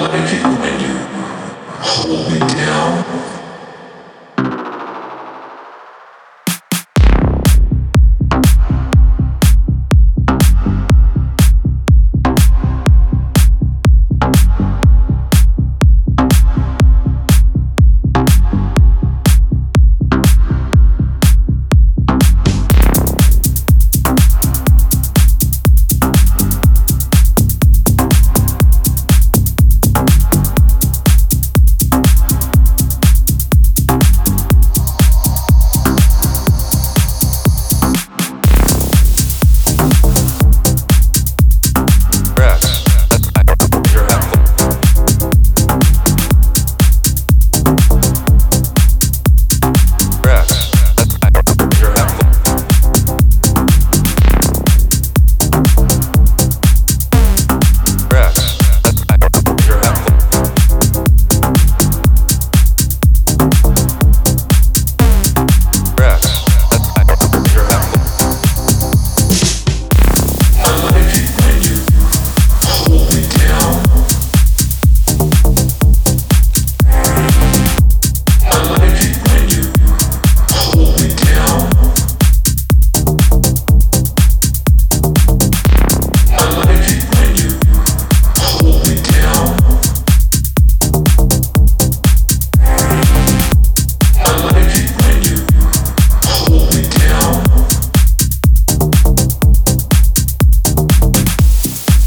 I'll let you, and you hold me down.